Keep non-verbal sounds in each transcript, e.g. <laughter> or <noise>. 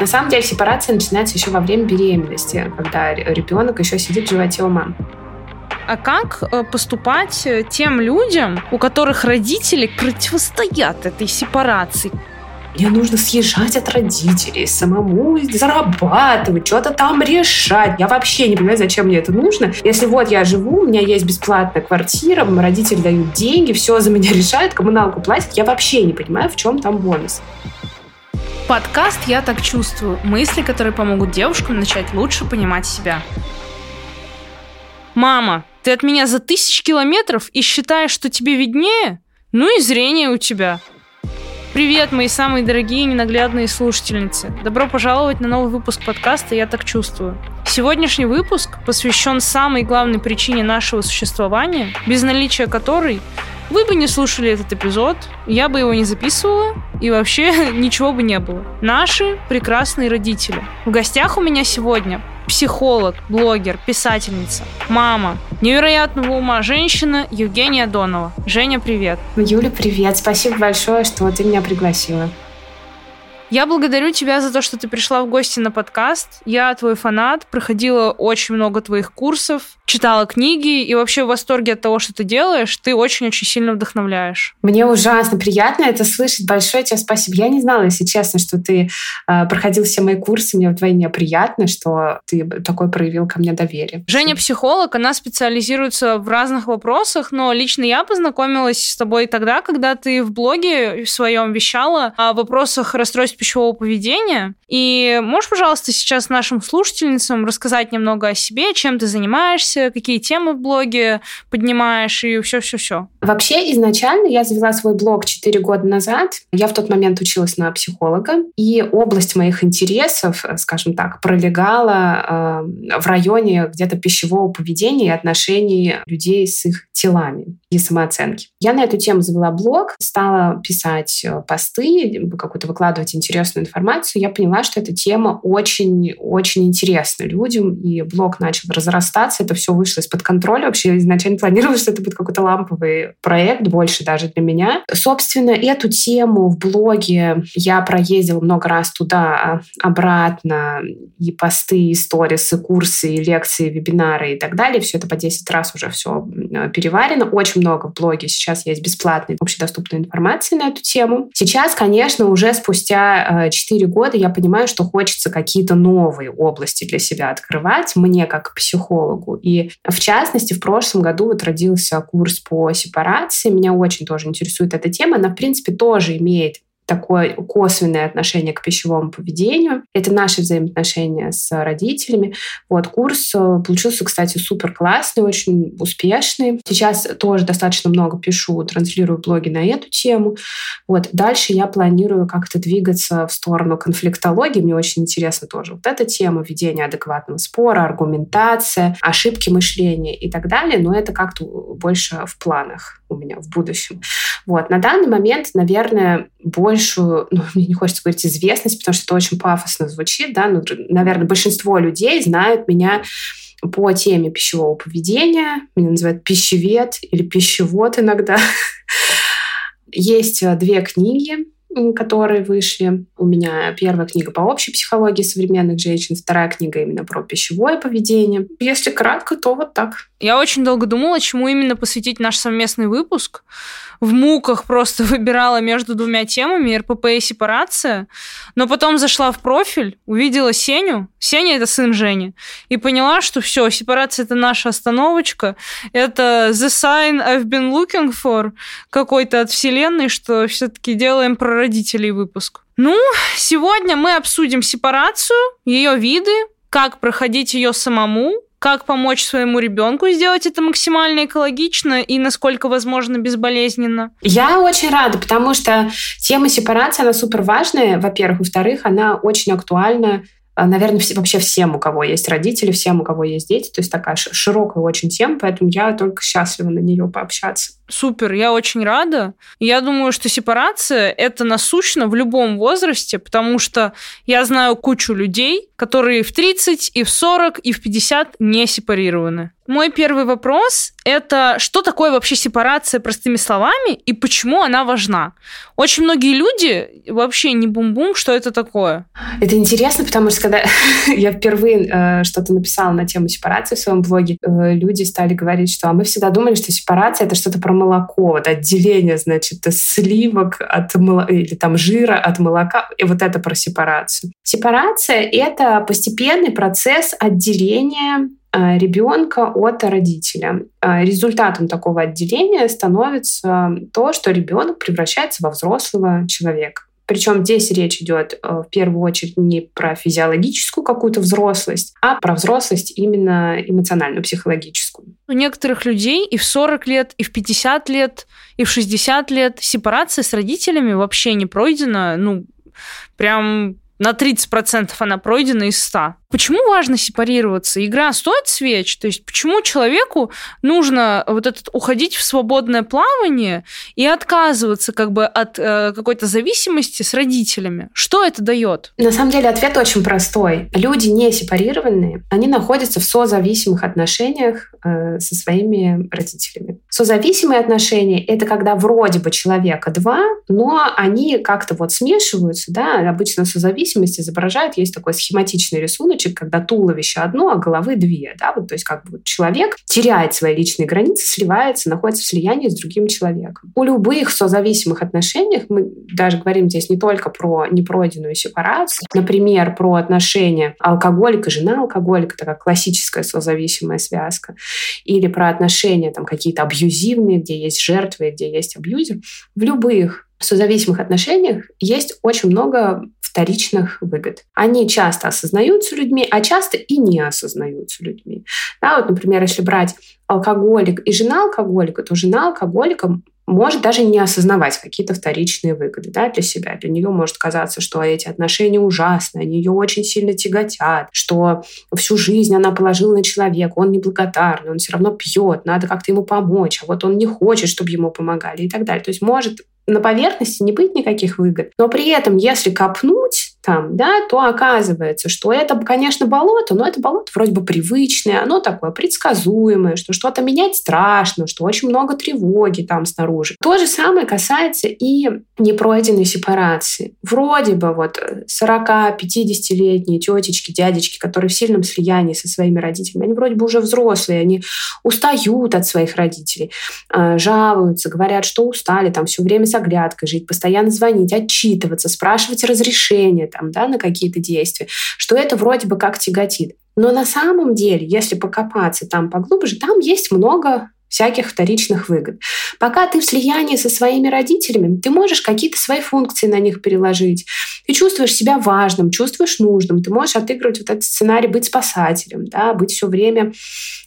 На самом деле сепарация начинается еще во время беременности, когда ребенок еще сидит в животе у мамы. А как э, поступать э, тем людям, у которых родители противостоят этой сепарации? Мне нужно съезжать от родителей, самому зарабатывать, что-то там решать. Я вообще не понимаю, зачем мне это нужно. Если вот я живу, у меня есть бесплатная квартира, родители дают деньги, все за меня <laughs> решают, коммуналку платят, я вообще не понимаю, в чем там бонус. Подкаст «Я так чувствую» – мысли, которые помогут девушкам начать лучше понимать себя. Мама, ты от меня за тысячи километров и считаешь, что тебе виднее? Ну и зрение у тебя – Привет, мои самые дорогие ненаглядные слушательницы. Добро пожаловать на новый выпуск подкаста «Я так чувствую». Сегодняшний выпуск посвящен самой главной причине нашего существования, без наличия которой вы бы не слушали этот эпизод, я бы его не записывала, и вообще <laughs> ничего бы не было. Наши прекрасные родители. В гостях у меня сегодня психолог, блогер, писательница, мама, невероятного ума женщина Евгения Донова. Женя, привет. Юля, привет. Спасибо большое, что ты меня пригласила. Я благодарю тебя за то, что ты пришла в гости на подкаст. Я твой фанат, проходила очень много твоих курсов, читала книги и вообще в восторге от того, что ты делаешь. Ты очень-очень сильно вдохновляешь. Мне ужасно приятно это слышать. Большое тебе спасибо. Я не знала, если честно, что ты э, проходил все мои курсы. Мне вдвойне приятно, что ты такой проявил ко мне доверие. Женя психолог, она специализируется в разных вопросах, но лично я познакомилась с тобой тогда, когда ты в блоге в своем вещала о вопросах расстройств пищевого поведения. И можешь, пожалуйста, сейчас нашим слушательницам рассказать немного о себе, чем ты занимаешься, какие темы в блоге поднимаешь и все-все-все? Вообще, изначально я завела свой блог 4 года назад. Я в тот момент училась на психолога, и область моих интересов, скажем так, пролегала э, в районе где-то пищевого поведения и отношений людей с их телами и самооценки. Я на эту тему завела блог, стала писать э, посты, какую-то выкладывать информацию. Я поняла, что эта тема очень-очень интересна людям, и блог начал разрастаться, это все вышло из-под контроля. Вообще я изначально планировала, что это будет какой-то ламповый проект, больше даже для меня. Собственно, эту тему в блоге я проездила много раз туда, обратно, и посты, и сторисы, и курсы, и лекции, и вебинары и так далее. Все это по 10 раз уже все переварено. Очень много в блоге сейчас есть бесплатной, общедоступной информации на эту тему. Сейчас, конечно, уже спустя 4 э, года я понимаю, что хочется какие-то новые области для себя открывать, мне как психологу. И в частности, в прошлом году вот родился курс по сепарации. Меня очень тоже интересует эта тема. Она, в принципе, тоже имеет такое косвенное отношение к пищевому поведению. Это наши взаимоотношения с родителями. Вот курс э, получился, кстати, супер классный, очень успешный. Сейчас тоже достаточно много пишу, транслирую блоги на эту тему. Вот дальше я планирую как-то двигаться в сторону конфликтологии. Мне очень интересна тоже вот эта тема ведения адекватного спора, аргументация, ошибки мышления и так далее. Но это как-то больше в планах у меня в будущем. Вот. На данный момент, наверное, большую, <laughs> ну, мне не хочется говорить известность, потому что это очень пафосно звучит, да, ну, наверное, большинство людей знают меня по теме пищевого поведения. Меня называют пищевед или пищевод иногда. <laughs> Есть э, две книги которые вышли. У меня первая книга по общей психологии современных женщин, вторая книга именно про пищевое поведение. Если кратко, то вот так. Я очень долго думала, чему именно посвятить наш совместный выпуск в муках просто <laughs> выбирала между двумя темами РПП и сепарация, но потом зашла в профиль, увидела Сеню, Сеня это сын Жени, и поняла, что все, сепарация это наша остановочка, это the sign I've been looking for какой-то от вселенной, что все-таки делаем про родителей выпуск. Ну, сегодня мы обсудим сепарацию, ее виды, как проходить ее самому, как помочь своему ребенку сделать это максимально экологично и насколько возможно безболезненно? Я очень рада, потому что тема сепарации, она супер важная, во-первых. Во-вторых, она очень актуальна а, наверное, вообще всем, у кого есть родители, всем, у кого есть дети. То есть такая широкая очень тема, поэтому я только счастлива на нее пообщаться. Супер, я очень рада. Я думаю, что сепарация – это насущно в любом возрасте, потому что я знаю кучу людей, которые в 30, и в 40, и в 50 не сепарированы. Мой первый вопрос – это что такое вообще сепарация простыми словами и почему она важна? Очень многие люди вообще не бум-бум, что это такое. Это интересно, потому что когда <laughs> я впервые э, что-то написала на тему сепарации в своем блоге, э, люди стали говорить, что а мы всегда думали, что сепарация это что-то про молоко, вот отделение, значит, сливок от молока или там жира от молока, и вот это про сепарацию. Сепарация это постепенный процесс отделения Э, ребенка от родителя. Э, результатом такого отделения становится то, что ребенок превращается во взрослого человека. Причем здесь речь идет э, в первую очередь не про физиологическую какую-то взрослость, а про взрослость именно эмоциональную, психологическую. У некоторых людей и в 40 лет, и в 50 лет, и в 60 лет сепарация с родителями вообще не пройдена, ну, прям на 30% она пройдена из 100. Почему важно сепарироваться? Игра стоит свеч? То есть почему человеку нужно вот этот уходить в свободное плавание и отказываться как бы от э, какой-то зависимости с родителями? Что это дает? На самом деле ответ очень простой. Люди не сепарированные, они находятся в созависимых отношениях э, со своими родителями. Созависимые отношения — это когда вроде бы человека два, но они как-то вот смешиваются, да, обычно созависимость изображает, есть такой схематичный рисунок, случай, когда туловище одно, а головы две. Да? Вот, то есть как бы человек теряет свои личные границы, сливается, находится в слиянии с другим человеком. У любых созависимых отношениях, мы даже говорим здесь не только про непройденную сепарацию, например, про отношения алкоголика, жена алкоголика, такая классическая созависимая связка, или про отношения там какие-то абьюзивные, где есть жертвы, где есть абьюзер. В любых созависимых отношениях есть очень много вторичных выгод. Они часто осознаются людьми, а часто и не осознаются людьми. Да, вот, например, если брать алкоголик и жена алкоголика, то жена алкоголика может даже не осознавать какие-то вторичные выгоды да, для себя. Для нее может казаться, что эти отношения ужасны, они ее очень сильно тяготят, что всю жизнь она положила на человека, он неблагодарный, он все равно пьет, надо как-то ему помочь, а вот он не хочет, чтобы ему помогали и так далее. То есть может на поверхности не быть никаких выгод. Но при этом, если копнуть, там, да, то оказывается, что это, конечно, болото, но это болото вроде бы привычное, оно такое предсказуемое, что что-то менять страшно, что очень много тревоги там снаружи. То же самое касается и непройденной сепарации. Вроде бы вот 40-50-летние тетечки, дядечки, которые в сильном слиянии со своими родителями, они вроде бы уже взрослые, они устают от своих родителей, а, жалуются, говорят, что устали, там все время с оглядкой жить, постоянно звонить, отчитываться, спрашивать разрешения, там, да, на какие-то действия, что это вроде бы как тяготит. Но на самом деле, если покопаться там поглубже, там есть много всяких вторичных выгод. Пока ты в слиянии со своими родителями, ты можешь какие-то свои функции на них переложить. Ты чувствуешь себя важным, чувствуешь нужным. Ты можешь отыгрывать вот этот сценарий быть спасателем, да, быть все время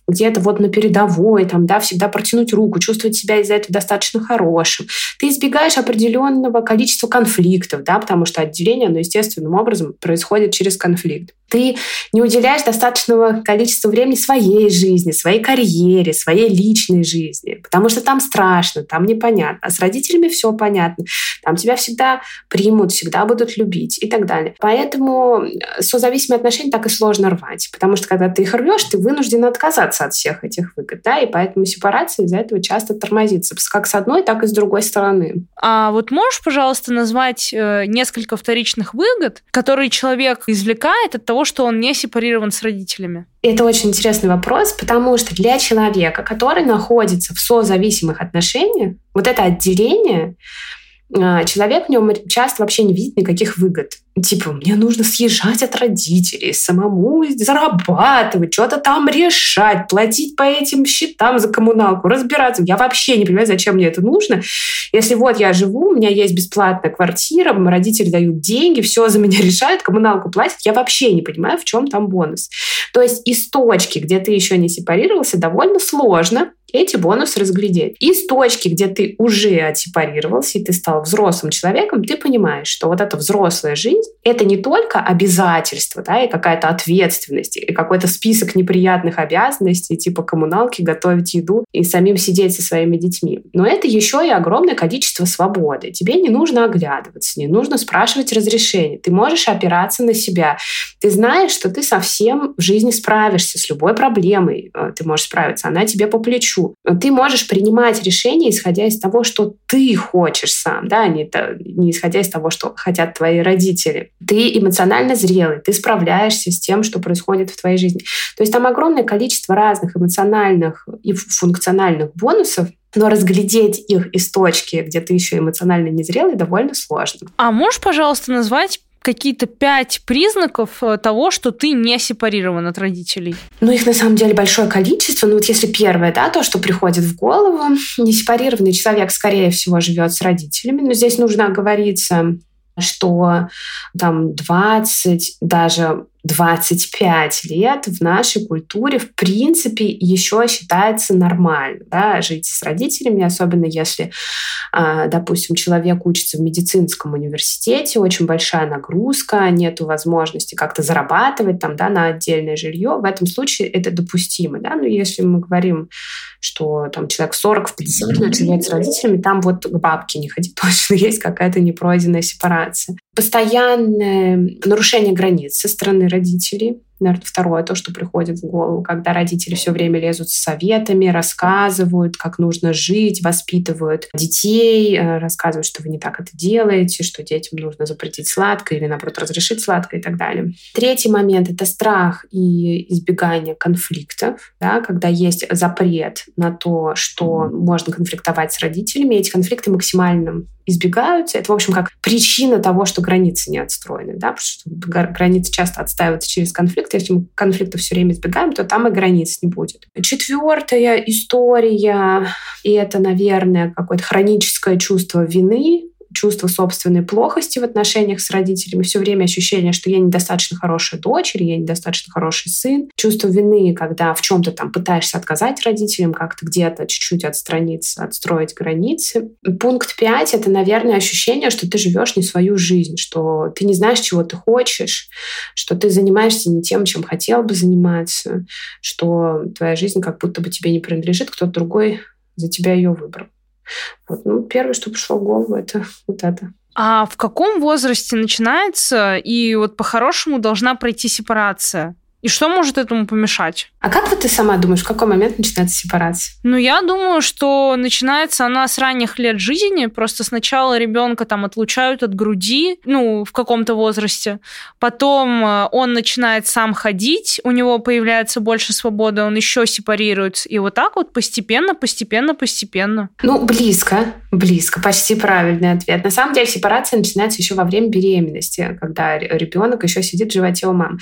где-то вот на передовой, там, да, всегда протянуть руку, чувствовать себя из-за этого достаточно хорошим. Ты избегаешь определенного количества конфликтов, да, потому что отделение, оно естественным образом происходит через конфликт. Ты не уделяешь достаточного количества времени своей жизни, своей карьере, своей личной жизни, потому что там страшно, там непонятно. А с родителями все понятно. Там тебя всегда примут, всегда будут любить и так далее. Поэтому созависимые отношения так и сложно рвать, потому что когда ты их рвешь, ты вынужден отказаться от всех этих выгод, да, и поэтому сепарация из-за этого часто тормозится, как с одной, так и с другой стороны. А вот можешь, пожалуйста, назвать э, несколько вторичных выгод, которые человек извлекает от того, того, что он не сепарирован с родителями? Это очень интересный вопрос, потому что для человека, который находится в созависимых отношениях, вот это отделение, человек в нем часто вообще не видит никаких выгод. Типа, мне нужно съезжать от родителей, самому зарабатывать, что-то там решать, платить по этим счетам за коммуналку, разбираться. Я вообще не понимаю, зачем мне это нужно. Если вот я живу, у меня есть бесплатная квартира, родители дают деньги, все за меня <laughs> решают, коммуналку платят, я вообще не понимаю, в чем там бонус. То есть из точки, где ты еще не сепарировался, довольно сложно эти бонусы разглядеть. И с точки, где ты уже отсепарировался, и ты стал взрослым человеком, ты понимаешь, что вот эта взрослая жизнь — это не только обязательство, да, и какая-то ответственность, и какой-то список неприятных обязанностей, типа коммуналки, готовить еду и самим сидеть со своими детьми. Но это еще и огромное количество свободы. Тебе не нужно оглядываться, не нужно спрашивать разрешения. Ты можешь опираться на себя. Ты знаешь, что ты совсем в жизни справишься с любой проблемой. Э, ты можешь справиться. Она тебе по плечу хочу. Ты можешь принимать решения, исходя из того, что ты хочешь сам, да, не, не исходя из того, что хотят твои родители. Ты эмоционально зрелый, ты справляешься с тем, что происходит в твоей жизни. То есть там огромное количество разных эмоциональных и функциональных бонусов, но разглядеть их из точки, где ты еще эмоционально незрелый, довольно сложно. А можешь, пожалуйста, назвать какие-то пять признаков э, того, что ты не сепарирован от родителей? Ну, их на самом деле большое количество. Ну, вот если первое, да, то, что приходит в голову, несепарированный человек, скорее всего, живет с родителями. Но здесь нужно оговориться, что там 20, даже 25 лет в нашей культуре в принципе еще считается нормально да, жить с родителями, особенно если, а, допустим, человек учится в медицинском университете, очень большая нагрузка, нет возможности как-то зарабатывать там, да, на отдельное жилье. В этом случае это допустимо. Да? Но если мы говорим, что там человек 40 в 50 лет живет с родителями, там вот к бабке не ходить <laughs> точно есть какая-то непройденная сепарация. Постоянное нарушение границ со стороны родителей. Наверное, второе, то, что приходит в голову, когда родители все время лезут с советами, рассказывают, как нужно жить, воспитывают детей, э, рассказывают, что вы не так это делаете, что детям нужно запретить сладкое или, наоборот, разрешить сладкое и так далее. Третий момент — это страх и избегание конфликтов, да, когда есть запрет на то, что можно конфликтовать с родителями. Эти конфликты максимально избегаются. Это, в общем, как причина того, что границы не отстроены. Да? Потому что границы часто отстаиваются через конфликт. Если мы конфликта все время избегаем, то там и границ не будет. Четвертая история, и это, наверное, какое-то хроническое чувство вины, чувство собственной плохости в отношениях с родителями, все время ощущение, что я недостаточно хорошая дочь или я недостаточно хороший сын, чувство вины, когда в чем-то там пытаешься отказать родителям, как-то где-то чуть-чуть отстраниться, отстроить границы. Пункт пять — это, наверное, ощущение, что ты живешь не свою жизнь, что ты не знаешь, чего ты хочешь, что ты занимаешься не тем, чем хотел бы заниматься, что твоя жизнь как будто бы тебе не принадлежит, кто-то другой за тебя ее выбрал. Вот, ну, первое, что пришло в голову, это вот это. А в каком возрасте начинается и вот по-хорошему должна пройти сепарация? И что может этому помешать? А как вот ты сама думаешь, в какой момент начинается сепарация? Ну, я думаю, что начинается она с ранних лет жизни. Просто сначала ребенка там отлучают от груди, ну, в каком-то возрасте. Потом э, он начинает сам ходить, у него появляется больше свободы, он еще сепарируется. И вот так вот постепенно, постепенно, постепенно. Ну, близко, близко, почти правильный ответ. На самом деле сепарация начинается еще во время беременности, когда ребенок еще сидит в животе у мамы.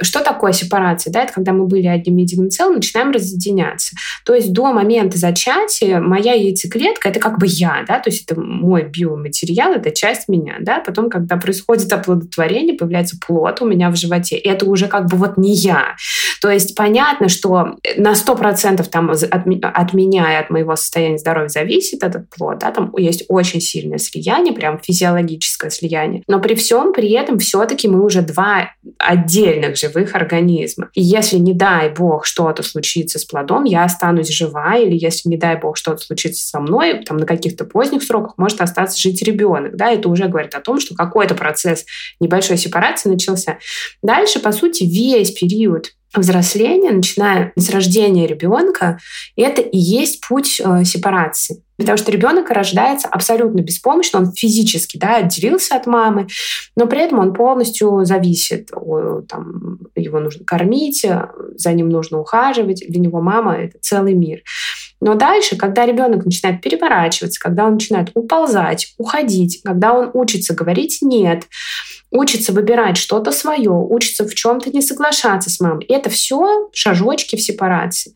Что такое такое сепарация? Да, это когда мы были одним единым целым, начинаем разъединяться. То есть до момента зачатия моя яйцеклетка — это как бы я, да, то есть это мой биоматериал, это часть меня, да. Потом, когда происходит оплодотворение, появляется плод у меня в животе, и это уже как бы вот не я. То есть понятно, что на 100% там от, от меня и от моего состояния здоровья зависит этот плод, да, там есть очень сильное слияние, прям физиологическое слияние. Но при всем при этом все-таки мы уже два отдельных живых организма. И если, не дай бог, что-то случится с плодом, я останусь жива, или если, не дай бог, что-то случится со мной, там, на каких-то поздних сроках может остаться жить ребенок. Да, это уже говорит о том, что какой-то процесс небольшой сепарации начался. Дальше, по сути, весь период взросления, начиная с рождения ребенка, это и есть путь э, сепарации. Потому что ребенок рождается абсолютно беспомощно, он физически да, отделился от мамы, но при этом он полностью зависит. Там, его нужно кормить, за ним нужно ухаживать, для него мама — это целый мир. Но дальше, когда ребенок начинает переворачиваться, когда он начинает уползать, уходить, когда он учится говорить «нет», учится выбирать что-то свое, учится в чем-то не соглашаться с мамой. Это все шажочки в сепарации.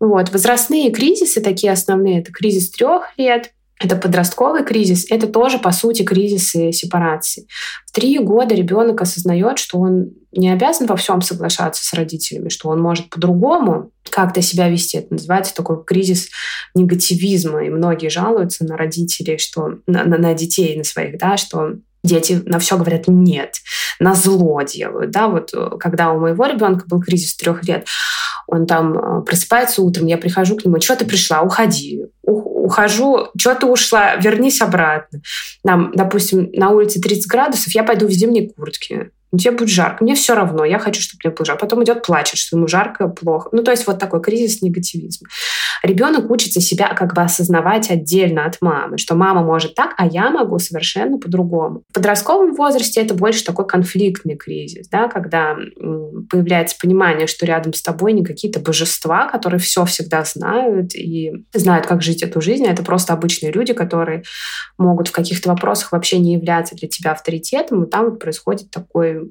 Вот. Возрастные кризисы такие основные, это кризис трех лет, это подростковый кризис, это тоже, по сути, кризисы сепарации. В три года ребенок осознает, что он не обязан во всем соглашаться с родителями, что он может по-другому как-то себя вести. Это называется такой кризис негативизма. И многие жалуются на родителей, что на, на, на детей, на своих, да, что дети на все говорят нет, на зло делают. Да? Вот э, когда у моего ребенка был кризис трех лет, он там э, просыпается утром, я прихожу к нему, что ты пришла, уходи, ухожу, что ты ушла, вернись обратно. Нам, допустим, на улице 30 градусов, я пойду в зимней куртке тебе будет жарко. Мне все равно, я хочу, чтобы мне было жарко. Потом идет плачет, что ему жарко, плохо. Ну, то есть вот такой кризис негативизма. Ребенок учится себя как бы осознавать отдельно от мамы, что мама может так, а я могу совершенно по-другому. В подростковом возрасте это больше такой конфликтный кризис, да, когда появляется понимание, что рядом с тобой не какие-то божества, которые все всегда знают и знают, как жить эту жизнь, а это просто обычные люди, которые могут в каких-то вопросах вообще не являться для тебя авторитетом, и там вот происходит такой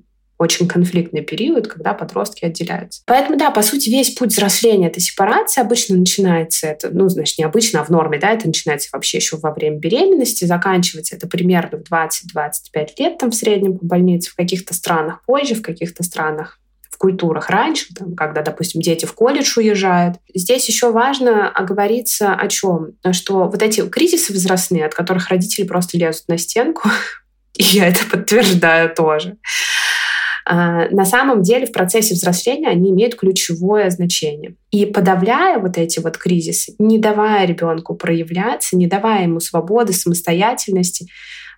очень конфликтный период, когда подростки отделяются. Поэтому, да, по сути, весь путь взросления этой сепарации обычно начинается, это, ну, значит, не обычно, а в норме, да, это начинается вообще еще во время беременности, заканчивается это примерно в 20-25 лет там в среднем по больнице, в каких-то странах позже, в каких-то странах культурах раньше, там, когда, допустим, дети в колледж уезжают. Здесь еще важно оговориться о чем? Что вот эти кризисы возрастные, от которых родители просто лезут на стенку, <laughs> и я это подтверждаю тоже, на самом деле в процессе взросления они имеют ключевое значение. И подавляя вот эти вот кризисы, не давая ребенку проявляться, не давая ему свободы, самостоятельности,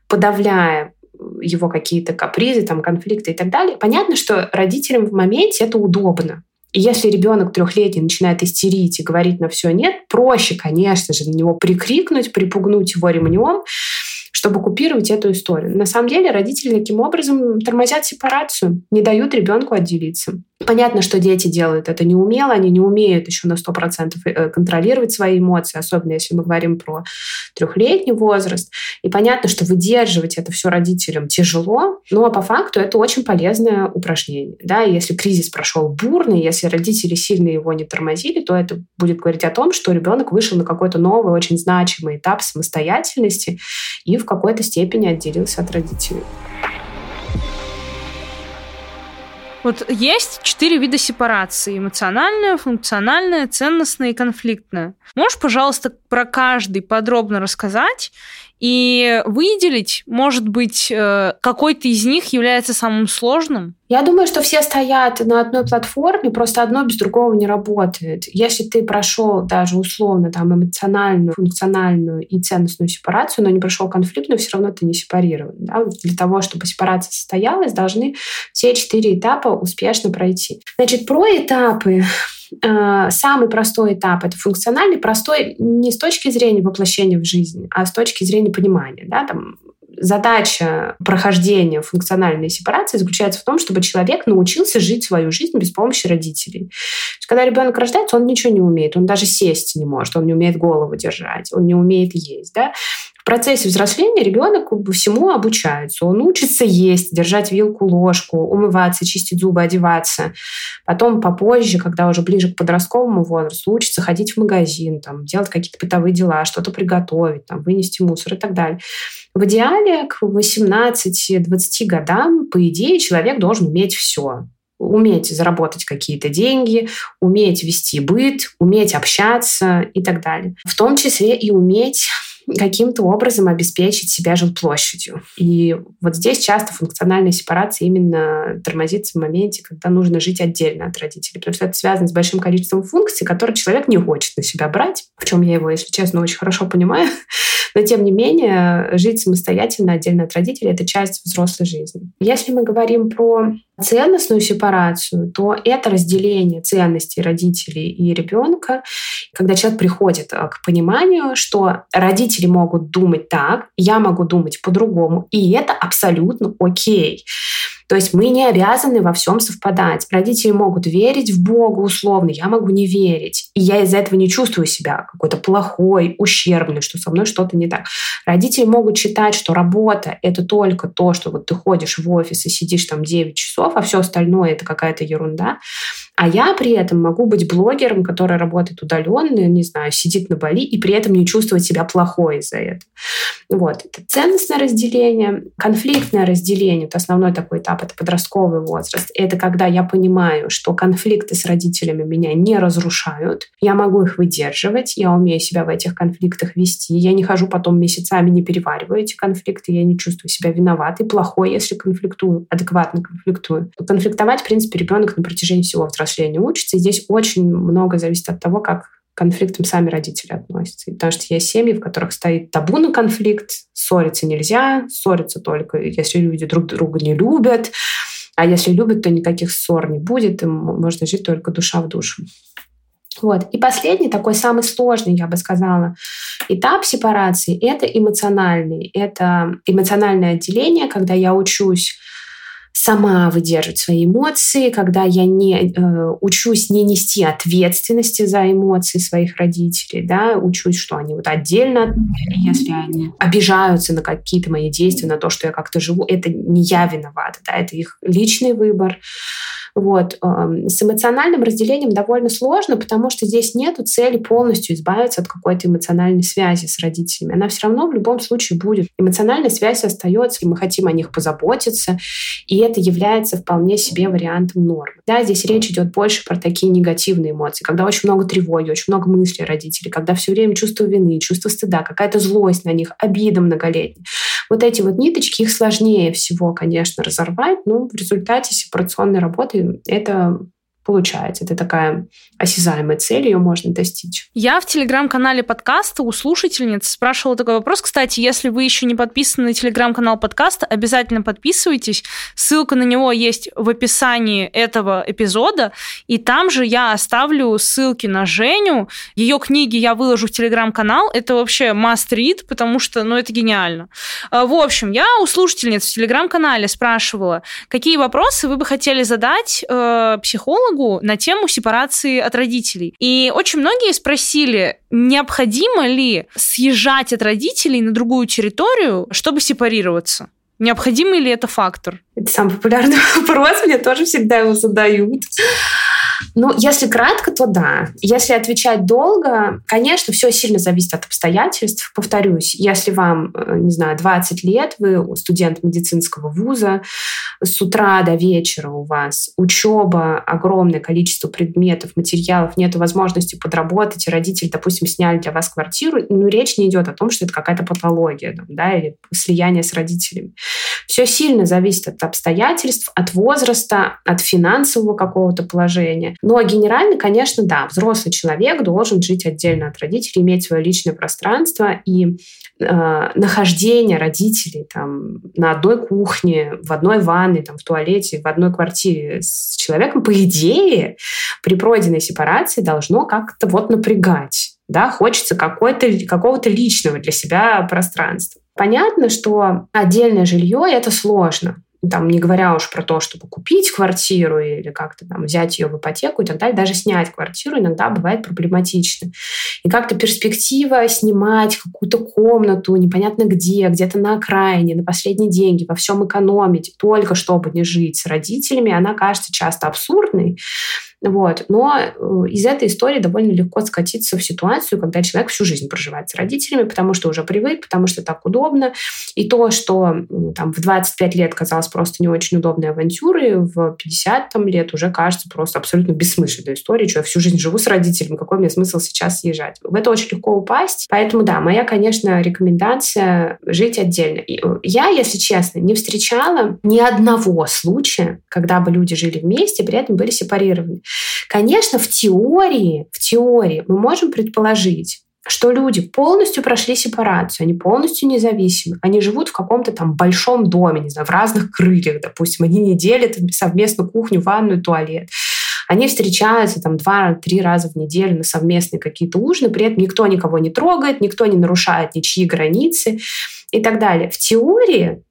подавляя его какие-то капризы, там, конфликты и так далее, понятно, что родителям в моменте это удобно. И если ребенок трехлетний начинает истерить и говорить на все нет, проще, конечно же, на него прикрикнуть, припугнуть его ремнем, чтобы купировать эту историю. На самом деле родители таким образом тормозят сепарацию, не дают ребенку отделиться. Понятно, что дети делают это неумело, они не умеют еще на 100% э, контролировать свои эмоции, особенно если мы говорим про трехлетний возраст. И понятно, что выдерживать это все родителям тяжело, но по факту это очень полезное упражнение. Да? если кризис прошел бурный, если родители сильно его не тормозили, то это будет говорить о том, что ребенок вышел на какой-то новый, очень значимый этап самостоятельности и в какой-то степени отделился от родителей. Вот есть четыре вида сепарации. Эмоциональная, функциональная, ценностная и конфликтная. Можешь, пожалуйста, про каждый подробно рассказать и выделить, может быть, э, какой-то из них является самым сложным? Я думаю, что все стоят на одной платформе, просто одно без другого не работает. Если ты прошел даже условно там эмоциональную, функциональную и ценностную сепарацию, но не прошел конфликтную, все равно ты не сепарирован. Да? Для того, чтобы сепарация состоялась, должны все четыре этапа успешно пройти. Значит, про этапы самый простой этап — это функциональный, простой не с точки зрения воплощения в жизнь, а с точки зрения понимания. Да? Там, задача прохождения функциональной сепарации заключается в том, чтобы человек научился жить свою жизнь без помощи родителей. Когда ребенок рождается, он ничего не умеет, он даже сесть не может, он не умеет голову держать, он не умеет есть. Да? В процессе взросления ребенок всему обучается. Он учится есть, держать вилку, ложку, умываться, чистить зубы, одеваться. Потом попозже, когда уже ближе к подростковому возрасту, учится ходить в магазин, там, делать какие-то бытовые дела, что-то приготовить, там, вынести мусор и так далее. В идеале к 18-20 годам, по идее, человек должен уметь все уметь заработать какие-то деньги, уметь вести быт, уметь общаться и так далее. В том числе и уметь каким-то образом обеспечить себя жилплощадью. И вот здесь часто функциональная сепарация именно тормозится в моменте, когда нужно жить отдельно от родителей, потому что это связано с большим количеством функций, которые человек не хочет на себя брать, в чем я его, если честно, очень хорошо понимаю. <laughs> Но, тем не менее, жить самостоятельно, отдельно от родителей — это часть взрослой жизни. Если мы говорим про ценностную сепарацию, то это разделение ценностей родителей и ребенка, когда человек приходит э, к пониманию, что родители могут думать так, я могу думать по-другому, и это абсолютно окей. То есть мы не обязаны во всем совпадать. Родители могут верить в Бога условно, я могу не верить. И я из-за этого не чувствую себя какой-то плохой, ущербной, что со мной что-то не так. Родители могут считать, что работа — это только то, что вот ты ходишь в офис и сидишь там 9 часов, а все остальное — это какая-то ерунда. А я при этом могу быть блогером, который работает удаленно, не знаю, сидит на Бали и при этом не чувствовать себя плохой из-за этого. Вот. Это ценностное разделение, конфликтное разделение. Это основной такой этап, это подростковый возраст. Это когда я понимаю, что конфликты с родителями меня не разрушают, я могу их выдерживать, я умею себя в этих конфликтах вести, я не хожу потом месяцами, не перевариваю эти конфликты, я не чувствую себя виноватой, плохой, если конфликтую, адекватно конфликтую. Конфликтовать, в принципе, ребенок на протяжении всего взросления учится, и здесь очень много зависит от того, как к конфликтам сами родители относятся. Потому что есть семьи, в которых стоит табу на конфликт, ссориться нельзя, ссориться только, если люди друг друга не любят, а если любят, то никаких ссор не будет, им можно жить только душа в душу. Вот. И последний, такой самый сложный, я бы сказала, этап сепарации – это эмоциональный. Это эмоциональное отделение, когда я учусь сама выдерживать свои эмоции, когда я не э, учусь не нести ответственности за эмоции своих родителей, да, учусь, что они вот отдельно от меня, если они обижаются на какие-то мои действия, на то, что я как-то живу, это не я виновата, да, это их личный выбор. Вот. Эм, с эмоциональным разделением довольно сложно, потому что здесь нет цели полностью избавиться от какой-то эмоциональной связи с родителями. Она все равно в любом случае будет. Эмоциональная связь остается, и мы хотим о них позаботиться, и это является вполне себе вариантом нормы. Да, здесь речь идет больше про такие негативные эмоции, когда очень много тревоги, очень много мыслей родителей, когда все время чувство вины, чувство стыда, какая-то злость на них, обида многолетняя. Вот эти вот ниточки, их сложнее всего, конечно, разорвать, но в результате сепарационной работы это получается. Это такая осязаемая цель, ее можно достичь. Я в телеграм-канале подкаста у слушательниц спрашивала такой вопрос. Кстати, если вы еще не подписаны на телеграм-канал подкаста, обязательно подписывайтесь. Ссылка на него есть в описании этого эпизода. И там же я оставлю ссылки на Женю. Ее книги я выложу в телеграм-канал. Это вообще must read, потому что, ну, это гениально. А, в общем, я у слушательниц в телеграм-канале спрашивала, какие вопросы вы бы хотели задать э, психологу на тему сепарации от родителей. И очень многие спросили, необходимо ли съезжать от родителей на другую территорию, чтобы сепарироваться? Необходимый ли это фактор? Это самый популярный <laughs> вопрос, мне тоже всегда его задают. Ну, если кратко, то да. Если отвечать долго, конечно, все сильно зависит от обстоятельств. Повторюсь, если вам, э, не знаю, 20 лет, вы студент медицинского вуза, с утра до вечера у вас учеба, огромное количество предметов, материалов, нет возможности подработать, и родители, допустим, сняли для вас квартиру, ну, речь не идет о том, что это какая-то патология, да, или слияние с родителями. Все сильно зависит от обстоятельств, от возраста, от финансового какого-то положения. Но генерально, конечно, да, взрослый человек должен жить отдельно от родителей, иметь свое личное пространство и э, нахождение родителей там на одной кухне, в одной ванной, там в туалете, в одной квартире с человеком, по идее, при пройденной сепарации должно как-то вот напрягать. Да, хочется какого-то личного для себя пространства. Понятно, что отдельное жилье это сложно там, не говоря уж про то, чтобы купить квартиру или как-то там взять ее в ипотеку и так далее, даже снять квартиру иногда бывает проблематично. И как-то перспектива снимать какую-то комнату непонятно где, где-то на окраине, на последние деньги, во всем экономить, только чтобы не жить с родителями, она кажется часто абсурдной. Вот. Но э, из этой истории довольно легко скатиться в ситуацию, когда человек всю жизнь проживает с родителями, потому что уже привык, потому что так удобно. И то, что там, в 25 лет казалось просто не очень удобной авантюрой, в 50 там, лет уже кажется просто абсолютно бессмысленной историей, что я всю жизнь живу с родителями, какой мне смысл сейчас съезжать? В это очень легко упасть. Поэтому, да, моя, конечно, рекомендация жить отдельно. И э, я, если честно, не встречала ни одного случая, когда бы люди жили вместе, при этом были сепарированы. Конечно, в теории, в теории мы можем предположить, что люди полностью прошли сепарацию, они полностью независимы, они живут в каком-то там большом доме, не знаю, в разных крыльях, допустим, они не делят совместно кухню, ванную, туалет. Они встречаются там два-три раза в неделю на совместные какие-то ужины, при этом никто никого не трогает, никто не нарушает ничьи границы и так далее. В теории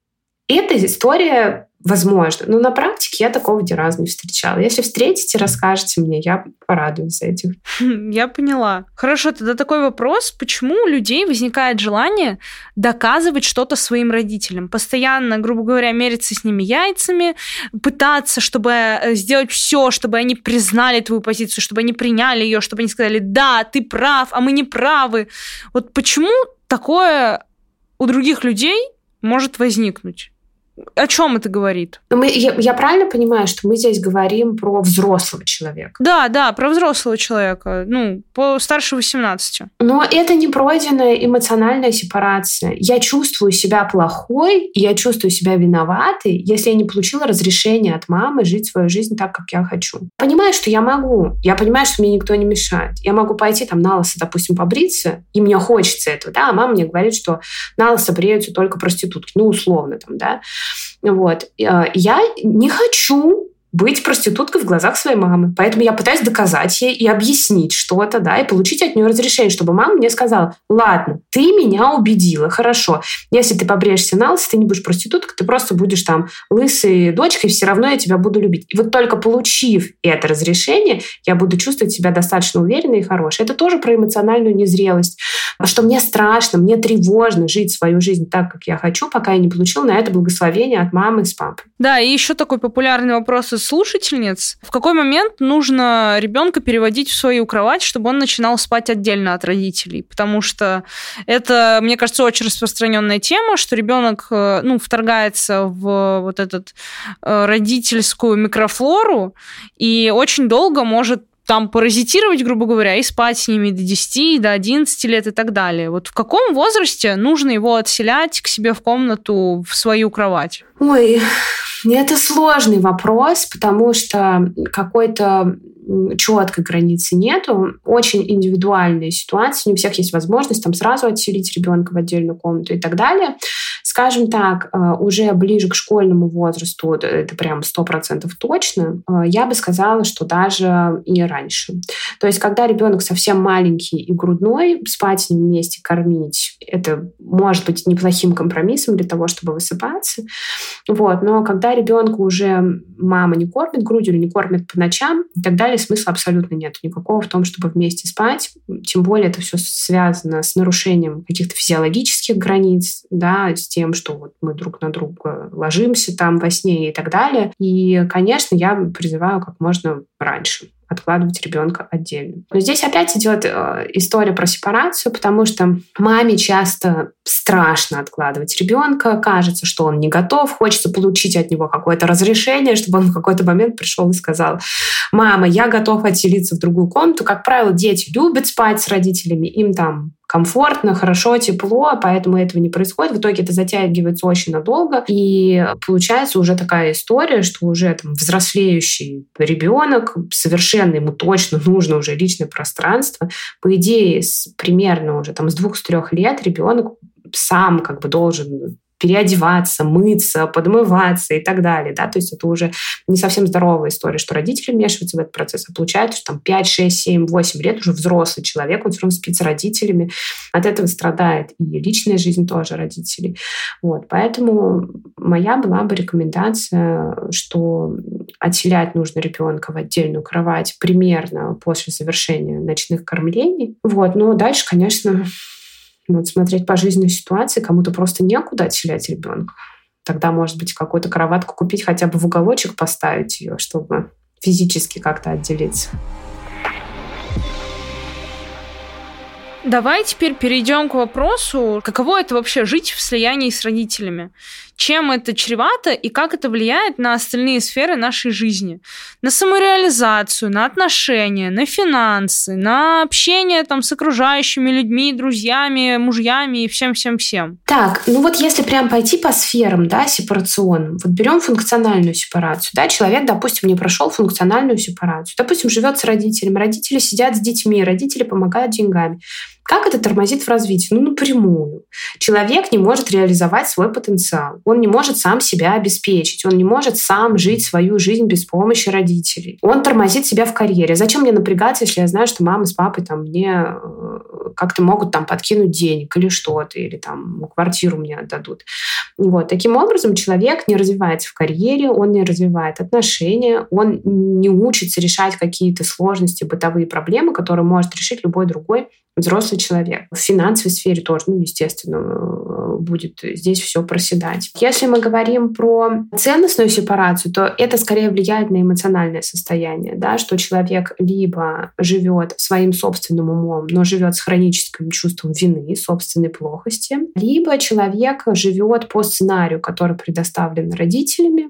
эта история Возможно. Но на практике я такого ни разу не встречала. Если встретите, расскажете мне, я порадуюсь за этим. Я поняла. Хорошо, тогда такой вопрос. Почему у людей возникает желание доказывать что-то своим родителям? Постоянно, грубо говоря, мериться с ними яйцами, пытаться, чтобы э, сделать все, чтобы они признали твою позицию, чтобы они приняли ее, чтобы они сказали, да, ты прав, а мы не правы. Вот почему такое у других людей может возникнуть? О чем это говорит? Мы, я, я правильно понимаю, что мы здесь говорим про взрослого человека? Да, да, про взрослого человека, ну, по старше 18. Но это не пройденная эмоциональная сепарация. Я чувствую себя плохой, я чувствую себя виноватой, если я не получила разрешения от мамы жить свою жизнь так, как я хочу. Понимаю, что я могу. Я понимаю, что мне никто не мешает. Я могу пойти там на лысо, допустим, побриться, и мне хочется этого, да, а мама мне говорит, что на лысо бреются только проститутки, ну, условно там, да. Вот. Э, я не хочу быть проституткой в глазах своей мамы. Поэтому я пытаюсь доказать ей и объяснить что-то, да, и получить от нее разрешение, чтобы мама мне сказала, ладно, ты меня убедила, хорошо. Если ты побреешься на лысо, ты не будешь проституткой, ты просто будешь там лысой дочкой, все равно я тебя буду любить. И вот только получив это разрешение, я буду чувствовать себя достаточно уверенной и хорошей. Это тоже про эмоциональную незрелость. Что мне страшно, мне тревожно жить свою жизнь так, как я хочу, пока я не получила на это благословение от мамы с папой. Да, и еще такой популярный вопрос из слушательниц, в какой момент нужно ребенка переводить в свою кровать, чтобы он начинал спать отдельно от родителей? Потому что это, мне кажется, очень распространенная тема, что ребенок э, ну, вторгается в вот этот э, родительскую микрофлору и очень долго может там паразитировать, грубо говоря, и спать с ними до 10, до 11 лет и так далее. Вот в каком возрасте нужно его отселять к себе в комнату, в свою кровать? Ой, это сложный вопрос, потому что какой-то четкой границы нету. Очень индивидуальные ситуации. Не у всех есть возможность там сразу отселить ребенка в отдельную комнату и так далее. Скажем так, э, уже ближе к школьному возрасту, это прям сто процентов точно, э, я бы сказала, что даже и раньше. То есть, когда ребенок совсем маленький и грудной, спать с ним вместе, кормить, это может быть неплохим компромиссом для того, чтобы высыпаться. Вот. Но когда ребенку уже мама не кормит грудью или не кормит по ночам и так далее, смысла абсолютно нет никакого в том, чтобы вместе спать. Тем более это все связано с нарушением каких-то физиологических границ, да, с тем, что вот мы друг на друга ложимся там во сне и так далее. И, конечно, я призываю как можно раньше откладывать ребенка отдельно. Но здесь опять идет э, история про сепарацию, потому что маме часто страшно откладывать ребенка, кажется, что он не готов, хочется получить от него какое-то разрешение, чтобы он в какой-то момент пришел и сказал, мама, я готов отселиться в другую комнату. Как правило, дети любят спать с родителями, им там комфортно, хорошо, тепло, поэтому этого не происходит. В итоге это затягивается очень надолго, и получается уже такая история, что уже там взрослеющий ребенок, совершенно ему точно нужно уже личное пространство. По идее, с, примерно уже там с двух-трех лет ребенок сам как бы должен переодеваться, мыться, подмываться и так далее. Да? То есть это уже не совсем здоровая история, что родители вмешиваются в этот процесс. А получается, что там 5, 6, 7, 8 лет уже взрослый человек, он все равно спит с родителями. От этого страдает и личная жизнь тоже родителей. Вот. Поэтому моя была бы рекомендация, что отселять нужно ребенка в отдельную кровать примерно после завершения ночных кормлений. Вот. Но дальше, конечно, ну, смотреть по жизненной ситуации, кому-то просто некуда отселять ребенка. Тогда, может быть, какую-то кроватку купить, хотя бы в уголочек поставить ее, чтобы физически как-то отделиться. Давай теперь перейдем к вопросу, каково это вообще жить в слиянии с родителями чем это чревато и как это влияет на остальные сферы нашей жизни. На самореализацию, на отношения, на финансы, на общение там, с окружающими людьми, друзьями, мужьями и всем-всем-всем. Так, ну вот если прям пойти по сферам, да, сепарационным, вот берем функциональную сепарацию, да, человек, допустим, не прошел функциональную сепарацию, допустим, живет с родителями, родители сидят с детьми, родители помогают деньгами. Как это тормозит в развитии? Ну, напрямую. Человек не может реализовать свой потенциал. Он не может сам себя обеспечить. Он не может сам жить свою жизнь без помощи родителей. Он тормозит себя в карьере. Зачем мне напрягаться, если я знаю, что мама с папой там мне э, как-то могут там подкинуть денег или что-то, или там квартиру мне отдадут. Вот. Таким образом, человек не развивается в карьере, он не развивает отношения, он не учится решать какие-то сложности, бытовые проблемы, которые может решить любой другой взрослый человек. В финансовой сфере тоже, ну, естественно, э, будет здесь все проседать. Если мы говорим про ценностную сепарацию, то это скорее влияет на эмоциональное состояние, да, что человек либо живет своим собственным умом, но живет с хроническим чувством вины, собственной плохости, либо человек живет по сценарию, который предоставлен родителями,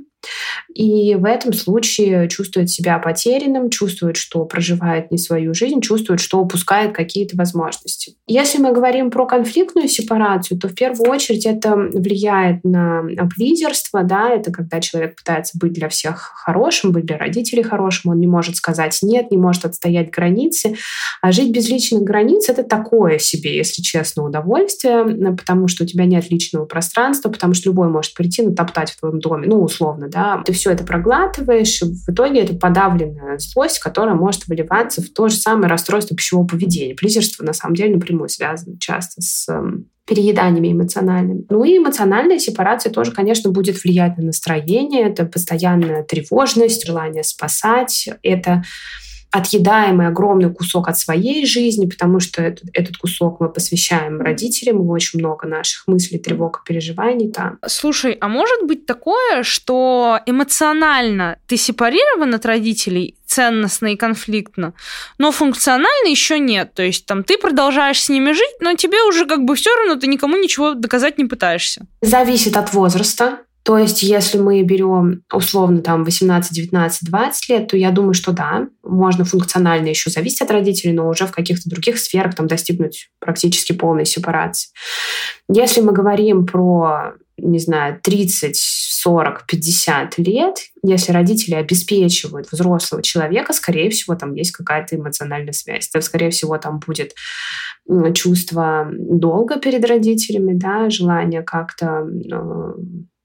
и в этом случае чувствует себя потерянным, чувствует, что проживает не свою жизнь, чувствует, что упускает какие-то возможности. Если мы говорим про конфликтную сепарацию, то в первую очередь это влияет на лидерство, да, это когда человек пытается быть для всех хорошим, быть для родителей хорошим, он не может сказать нет, не может отстоять границы, а жить без личных границ — это такое себе, если честно, удовольствие, потому что у тебя нет личного пространства, потому что любой может прийти натоптать в твоем доме, ну, условно, да, ты все это проглатываешь, и в итоге это подавленная злость, которая может выливаться в то же самое расстройство пищевого поведения. Лидерство, на самом деле, напрямую связано часто с эм, перееданиями эмоциональными. Ну и эмоциональная сепарация тоже, конечно, будет влиять на настроение. Это постоянная тревожность, желание спасать. Это отъедаемый огромный кусок от своей жизни, потому что этот, этот кусок мы посвящаем родителям, и очень много наших мыслей, тревог и переживаний там. Слушай, а может быть такое, что эмоционально ты сепарирован от родителей, ценностно и конфликтно, но функционально еще нет. То есть там ты продолжаешь с ними жить, но тебе уже как бы все равно ты никому ничего доказать не пытаешься. Зависит от возраста. То есть, если мы берем условно там 18, 19, 20 лет, то я думаю, что да, можно функционально еще зависеть от родителей, но уже в каких-то других сферах там достигнуть практически полной сепарации. Если мы говорим про, не знаю, 30, 40, 50 лет, если родители обеспечивают взрослого человека, скорее всего, там есть какая-то эмоциональная связь. Скорее всего, там будет чувство долга перед родителями, да, желание как-то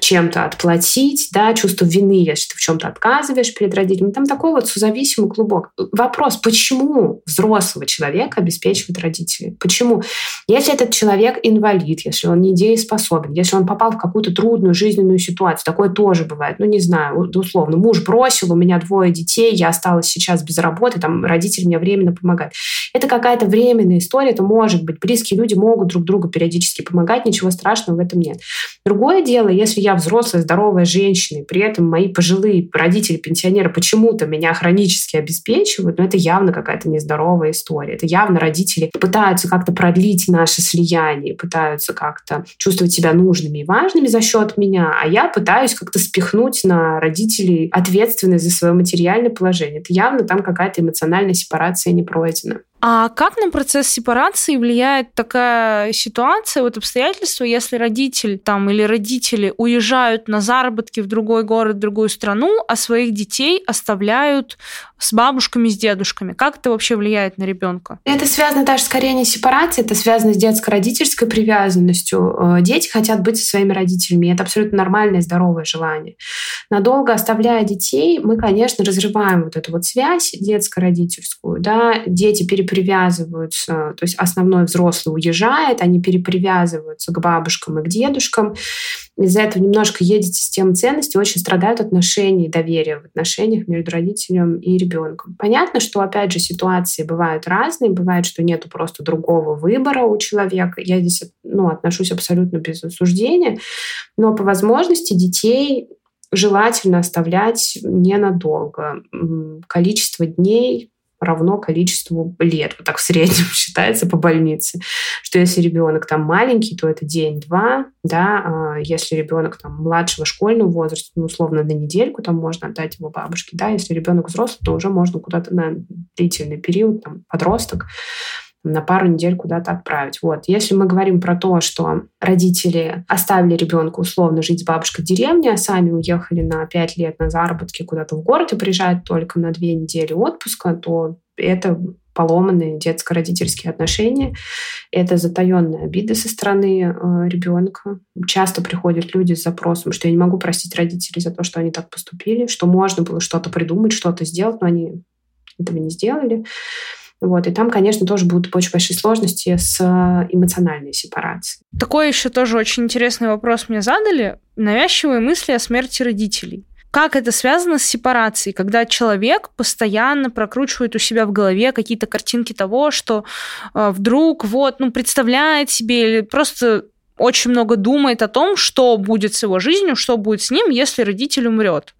чем-то отплатить, да, чувство вины, если ты в чем-то отказываешь перед родителями. Там такой вот созависимый клубок. Вопрос, почему взрослого человека обеспечивают родители? Почему? Если этот человек инвалид, если он недееспособен, если он попал в какую-то трудную жизненную ситуацию, такое тоже бывает, ну, не знаю, условно, муж бросил, у меня двое детей, я осталась сейчас без работы, там родители мне временно помогают. Это какая-то временная история, это может быть. Близкие люди могут друг другу периодически помогать, ничего страшного в этом нет. Другое дело, если я взрослая, здоровая женщина, и при этом мои пожилые родители, пенсионеры почему-то меня хронически обеспечивают, но это явно какая-то нездоровая история. Это явно родители пытаются как-то продлить наше слияние, пытаются как-то чувствовать себя нужными и важными за счет меня, а я пытаюсь как-то спихнуть на родителей ответственность за свое материальное положение. Это явно там какая-то эмоциональная сепарация не пройдена. А как на процесс сепарации влияет такая ситуация, вот обстоятельства, если родитель там или родители уезжают на заработки в другой город, в другую страну, а своих детей оставляют с бабушками, с дедушками? Как это вообще влияет на ребенка? Это связано даже скорее не с сепарацией, это связано с детско-родительской привязанностью. Э, дети хотят быть со своими родителями, это абсолютно нормальное здоровое желание. Надолго оставляя детей, мы, конечно, разрываем вот эту вот связь детско-родительскую, да, дети перебирают перепривязываются, то есть основной взрослый уезжает, они перепривязываются к бабушкам и к дедушкам. Из-за этого немножко едет система ценностей, очень страдают отношения и доверие в отношениях между родителем и ребенком. Понятно, что, опять же, ситуации бывают разные, бывает, что нету просто другого выбора у человека. Я здесь ну, отношусь абсолютно без осуждения, но по возможности детей желательно оставлять ненадолго. Количество дней равно количеству лет. Вот так в среднем <laughs> считается по больнице. Что если ребенок там маленький, то это день-два, да, а если ребенок там младшего школьного возраста, ну, условно, на недельку там можно отдать его бабушке, да, если ребенок взрослый, то уже можно куда-то на длительный период, там, подросток, на пару недель куда-то отправить. Вот. Если мы говорим про то, что родители оставили ребенка условно жить с бабушкой в деревне, а сами уехали на пять лет на заработки куда-то в город и приезжают только на две недели отпуска, то это поломанные детско-родительские отношения. Это затаенная обида со стороны э, ребенка. Часто приходят люди с запросом, что я не могу простить родителей за то, что они так поступили, что можно было что-то придумать, что-то сделать, но они этого не сделали. Вот, и там, конечно, тоже будут очень большие сложности с эмоциональной сепарацией. Такой еще тоже очень интересный вопрос мне задали. Навязчивые мысли о смерти родителей. Как это связано с сепарацией, когда человек постоянно прокручивает у себя в голове какие-то картинки того, что э, вдруг вот, ну, представляет себе или просто очень много думает о том, что будет с его жизнью, что будет с ним, если родитель умрет.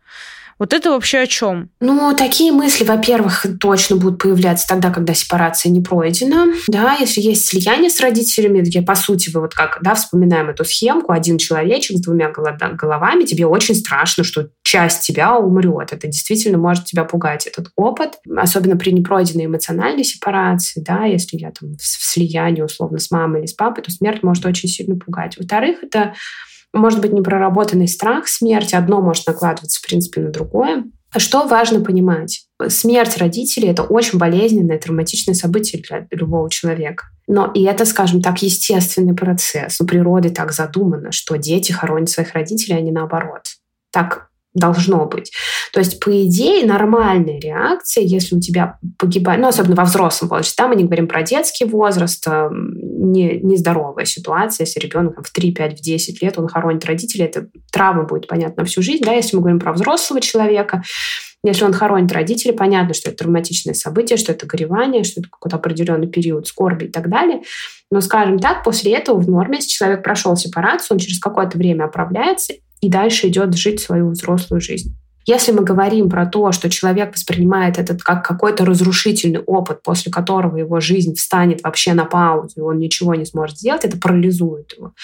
Вот это вообще о чем? Ну, такие мысли, во-первых, точно будут появляться тогда, когда сепарация не пройдена. Да, если есть слияние с родителями, где, по сути, вы вот как, да, вспоминаем эту схемку, один человечек с двумя головами, тебе очень страшно, что часть тебя умрет. Это действительно может тебя пугать, этот опыт. Особенно при непройденной эмоциональной сепарации, да, если я там в слиянии условно с мамой или с папой, то смерть может очень сильно пугать. Во-вторых, это может быть непроработанный страх смерти. Одно может накладываться, в принципе, на другое. Что важно понимать? Смерть родителей – это очень болезненное, травматичное событие для любого человека. Но и это, скажем так, естественный процесс. У природы так задумано, что дети хоронят своих родителей, а не наоборот. Так должно быть. То есть, по идее, нормальная реакция, если у тебя погибает, ну, особенно во взрослом возрасте, там мы не говорим про детский возраст, не, нездоровая ситуация, если ребенок в 3, 5, в 10 лет, он хоронит родителей, это травма будет, понятно, всю жизнь, да, если мы говорим про взрослого человека, если он хоронит родителей, понятно, что это травматичное событие, что это горевание, что это какой-то определенный период скорби и так далее. Но, скажем так, после этого в норме, если человек прошел сепарацию, он через какое-то время оправляется и дальше идет жить свою взрослую жизнь. Если мы говорим про то, что человек воспринимает этот как какой-то разрушительный опыт, после которого его жизнь встанет вообще на паузу, и он ничего не сможет сделать, это парализует его,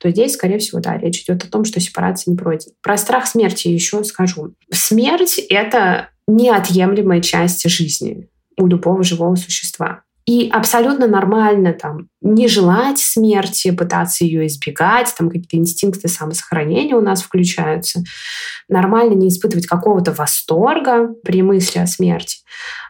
то здесь, скорее всего, да, речь идет о том, что сепарация не пройдет. Про страх смерти еще скажу. Смерть — это неотъемлемая часть жизни у любого живого существа. И абсолютно нормально там не желать смерти, пытаться ее избегать, там какие-то инстинкты самосохранения у нас включаются. Нормально не испытывать какого-то восторга при мысли о смерти.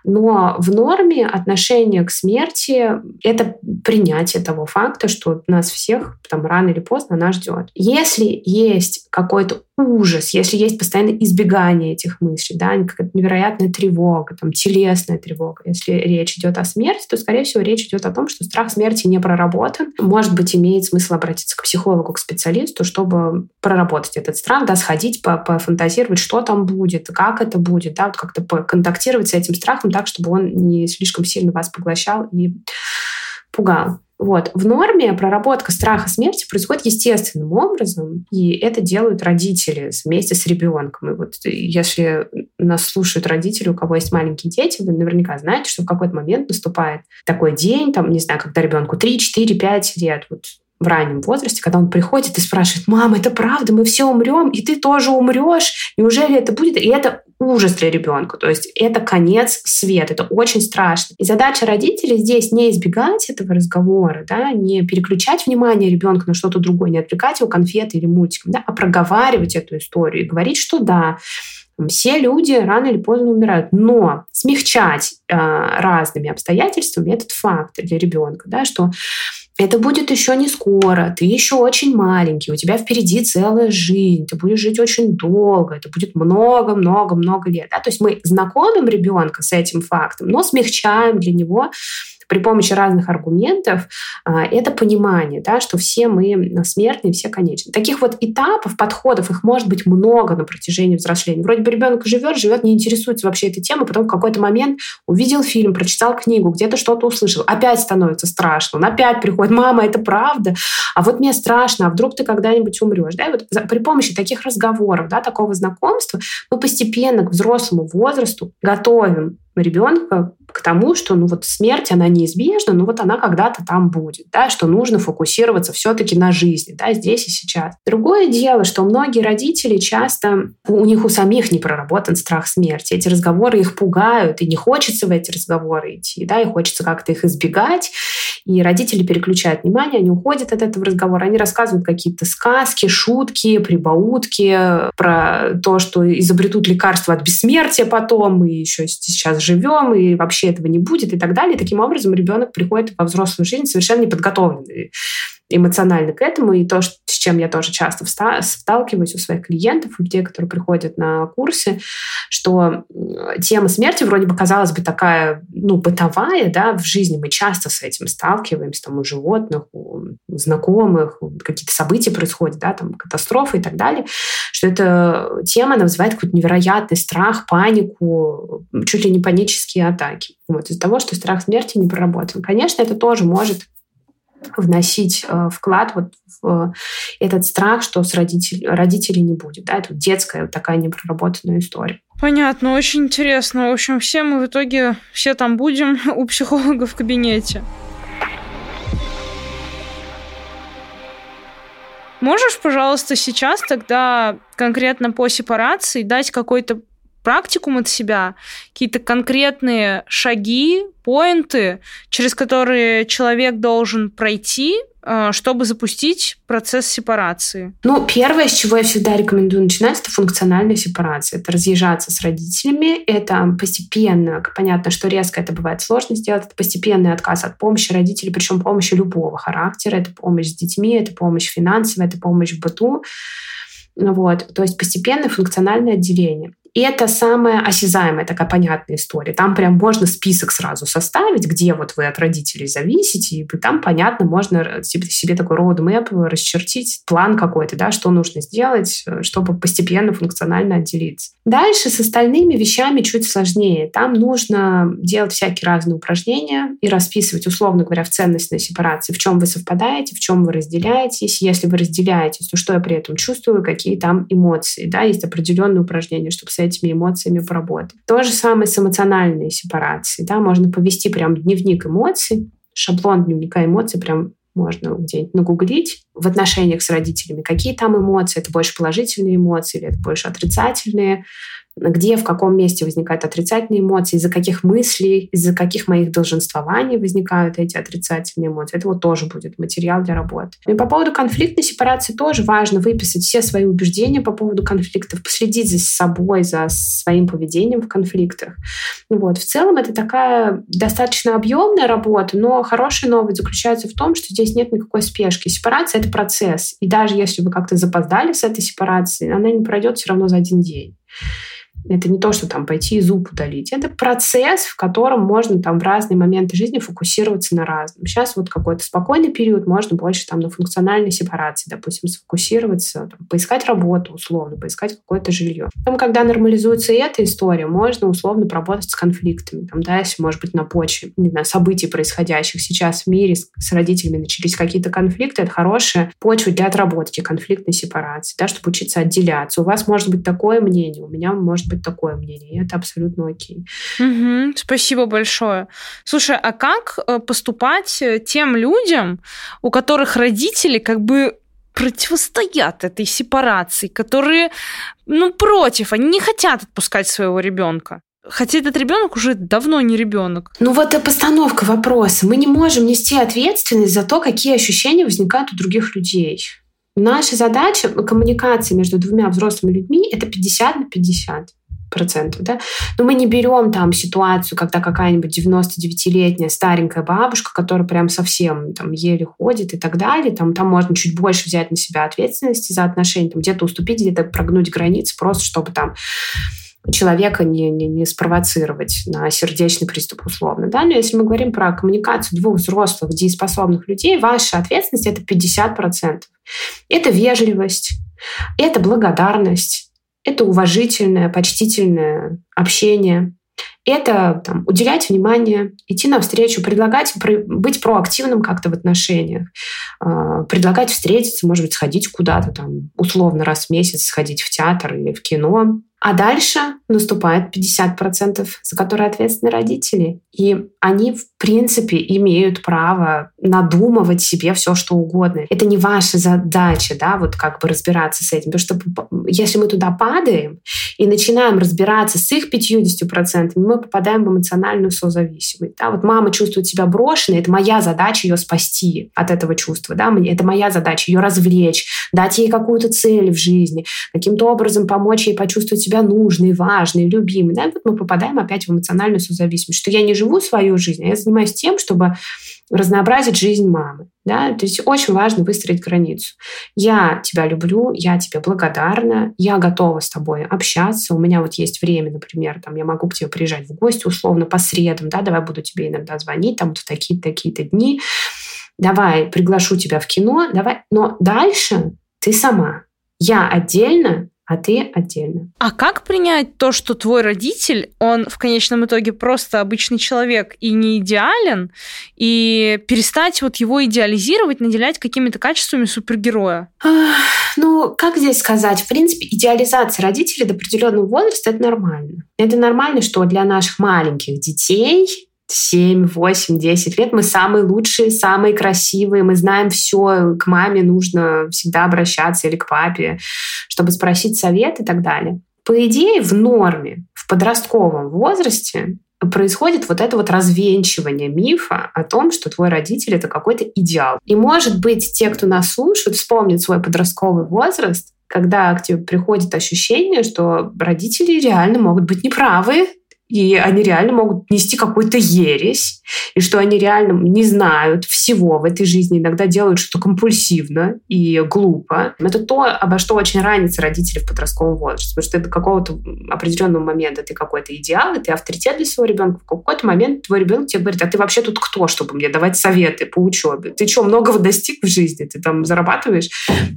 Но в норме отношение к смерти — это принятие того факта, что нас всех там рано или поздно она ждет. Если есть какой-то ужас, если есть постоянное избегание этих мыслей, да, какая-то невероятная тревога, там, телесная тревога, если речь идет о смерти, то, скорее всего, речь идет о том, что страх смерти не проработан. Может быть, имеет смысл обратиться к психологу, к специалисту, чтобы проработать этот страх, да, сходить, пофантазировать, что там будет, как это будет, да, вот как-то контактировать с этим страхом так, чтобы он не слишком сильно вас поглощал и пугал. Вот. В норме проработка страха смерти происходит естественным образом, и это делают родители вместе с ребенком. И вот если нас слушают родители, у кого есть маленькие дети, вы наверняка знаете, что в какой-то момент наступает такой день, там, не знаю, когда ребенку 3, 4, 5 лет, вот в раннем возрасте, когда он приходит и спрашивает, мама, это правда, мы все умрем, и ты тоже умрешь, неужели это будет? И это ужас для ребенка, то есть это конец света, это очень страшно. И задача родителей здесь не избегать этого разговора, да, не переключать внимание ребенка на что-то другое, не отвлекать его конфеты или мультиком, да, а проговаривать эту историю и говорить, что да, все люди рано или поздно умирают, но смягчать э, разными обстоятельствами этот факт для ребенка, да, что это будет еще не скоро, ты еще очень маленький, у тебя впереди целая жизнь, ты будешь жить очень долго, это будет много-много-много лет. Да? То есть мы знакомим ребенка с этим фактом, но смягчаем для него при помощи разных аргументов а, это понимание, да, что все мы смертные, все конечны. Таких вот этапов, подходов, их может быть много на протяжении взросления. Вроде бы ребенок живет, живет, не интересуется вообще этой темой, потом в какой-то момент увидел фильм, прочитал книгу, где-то что-то услышал, опять становится страшно, он опять приходит, мама, это правда, а вот мне страшно, а вдруг ты когда-нибудь умрешь. Да? И вот при помощи таких разговоров, да, такого знакомства мы постепенно к взрослому возрасту готовим ребенка к тому, что ну вот смерть, она неизбежна, но вот она когда-то там будет, да, что нужно фокусироваться все-таки на жизни, да, здесь и сейчас. Другое дело, что многие родители часто, у них у самих не проработан страх смерти. Эти разговоры их пугают, и не хочется в эти разговоры идти, да, и хочется как-то их избегать. И родители переключают внимание, они уходят от этого разговора, они рассказывают какие-то сказки, шутки, прибаутки про то, что изобретут лекарства от бессмертия потом, мы еще сейчас живем, и вообще этого не будет, и так далее. И таким образом ребенок приходит во взрослую жизнь совершенно неподготовленный эмоционально к этому, и то, с чем я тоже часто сталкиваюсь у своих клиентов, у людей, которые приходят на курсы, что тема смерти вроде бы, казалось бы, такая, ну, бытовая, да, в жизни мы часто с этим сталкиваемся, там, у животных, у знакомых, какие-то события происходят, да, там, катастрофы и так далее, что эта тема, она вызывает какой-то невероятный страх, панику, чуть ли не панические атаки. Вот, из-за того, что страх смерти не проработан. Конечно, это тоже может вносить э, вклад вот в этот страх, что с родитель, родителей не будет. Да? Это детская вот такая непроработанная история. Понятно, очень интересно. В общем, все мы в итоге, все там будем <laughs> у психолога в кабинете. Можешь, пожалуйста, сейчас тогда конкретно по сепарации дать какой-то практикум от себя, какие-то конкретные шаги, поинты, через которые человек должен пройти, э, чтобы запустить процесс сепарации? Ну, первое, с чего я всегда рекомендую начинать, это функциональная сепарация. Это разъезжаться с родителями, это постепенно, понятно, что резко это бывает сложно сделать, это постепенный отказ от помощи родителей, причем помощи любого характера. Это помощь с детьми, это помощь финансовая, это помощь в быту. Вот. То есть постепенное функциональное отделение. Это самая осязаемая такая понятная история. Там прям можно список сразу составить, где вот вы от родителей зависите, и там, понятно, можно себе, такой roadmap расчертить, план какой-то, да, что нужно сделать, чтобы постепенно функционально отделиться. Дальше с остальными вещами чуть сложнее. Там нужно делать всякие разные упражнения и расписывать, условно говоря, в ценностной сепарации, в чем вы совпадаете, в чем вы разделяетесь. Если вы разделяетесь, то что я при этом чувствую, какие там эмоции. Да, есть определенные упражнения, чтобы с этими эмоциями поработать. То же самое с эмоциональной сепарацией. Да? Можно повести прям дневник эмоций, шаблон дневника эмоций прям можно где-нибудь нагуглить в отношениях с родителями, какие там эмоции, это больше положительные эмоции или это больше отрицательные, где, в каком месте возникают отрицательные эмоции, из-за каких мыслей, из-за каких моих долженствований возникают эти отрицательные эмоции. Это вот тоже будет материал для работы. И по поводу конфликтной сепарации тоже важно выписать все свои убеждения по поводу конфликтов, последить за собой, за своим поведением в конфликтах. Вот. В целом это такая достаточно объемная работа, но хорошая новость заключается в том, что здесь нет никакой спешки. Сепарация — это процесс. И даже если вы как-то запоздали с этой сепарацией, она не пройдет все равно за один день. Это не то, что там пойти и зуб удалить. Это процесс, в котором можно там в разные моменты жизни фокусироваться на разном. Сейчас вот какой-то спокойный период, можно больше там на функциональной сепарации, допустим, сфокусироваться, там, поискать работу условно, поискать какое-то жилье. Потом, когда нормализуется эта история, можно условно поработать с конфликтами. Там, да, если, может быть, на почве не знаю, событий, происходящих сейчас в мире, с, с родителями начались какие-то конфликты, это хорошая почва для отработки конфликтной сепарации, да, чтобы учиться отделяться. У вас может быть такое мнение, у меня может быть такое мнение, и это абсолютно окей. Угу, спасибо большое. Слушай, а как э, поступать э, тем людям, у которых родители как бы противостоят этой сепарации, которые, ну, против, они не хотят отпускать своего ребенка. Хотя этот ребенок уже давно не ребенок. Ну вот и постановка вопроса. Мы не можем нести ответственность за то, какие ощущения возникают у других людей. Наша задача коммуникации между двумя взрослыми людьми это 50 на 50 процентов, да, но мы не берем там ситуацию, когда какая-нибудь 99-летняя старенькая бабушка, которая прям совсем там еле ходит и так далее, там, там можно чуть больше взять на себя ответственности за отношения, там где-то уступить, где-то прогнуть границы, просто чтобы там человека не, не, не спровоцировать на сердечный приступ условно. Да? Но если мы говорим про коммуникацию двух взрослых, дееспособных людей, ваша ответственность — это 50%. Это вежливость, это благодарность, это уважительное, почтительное общение. Это там, уделять внимание, идти навстречу, предлагать быть проактивным как-то в отношениях, а, предлагать встретиться, может быть, сходить куда-то там, условно раз в месяц сходить в театр или в кино, а дальше наступает 50%, за которые ответственны родители. И они, в принципе, имеют право надумывать себе все, что угодно. Это не ваша задача, да, вот как бы разбираться с этим. Потому что если мы туда падаем и начинаем разбираться с их 50%, мы попадаем в эмоциональную созависимость. Да? Вот мама чувствует себя брошенной, это моя задача ее спасти от этого чувства. Да? Это моя задача ее развлечь, дать ей какую-то цель в жизни, каким-то образом помочь ей почувствовать себя себя нужный, важный, любимый. Да? Вот мы попадаем опять в эмоциональную созависимость, что я не живу свою жизнь, а я занимаюсь тем, чтобы разнообразить жизнь мамы. Да? То есть очень важно выстроить границу. Я тебя люблю, я тебе благодарна, я готова с тобой общаться. У меня вот есть время, например, там, я могу к тебе приезжать в гости условно по средам, да, давай буду тебе иногда звонить там в такие-то такие-то дни. Давай приглашу тебя в кино, давай. Но дальше ты сама. Я отдельно, а ты отдельно. А как принять то, что твой родитель, он в конечном итоге просто обычный человек и не идеален, и перестать вот его идеализировать, наделять какими-то качествами супергероя? Ну, как здесь сказать? В принципе, идеализация родителей до определенного возраста это нормально. Это нормально, что для наших маленьких детей 7, 8, 10 лет мы самые лучшие, самые красивые, мы знаем все, к маме нужно всегда обращаться или к папе, чтобы спросить совет и так далее. По идее, в норме, в подростковом возрасте происходит вот это вот развенчивание мифа о том, что твой родитель — это какой-то идеал. И, может быть, те, кто нас слушают, вспомнят свой подростковый возраст, когда к тебе приходит ощущение, что родители реально могут быть неправы, и они реально могут нести какую-то ересь, и что они реально не знают всего в этой жизни, иногда делают что-то компульсивно и глупо. Это то, обо что очень ранятся родители в подростковом возрасте, потому что до какого-то определенного момента ты какой-то идеал, и ты авторитет для своего ребенка. В какой-то момент твой ребенок тебе говорит, а ты вообще тут кто, чтобы мне давать советы по учебе? Ты что, многого достиг в жизни? Ты там зарабатываешь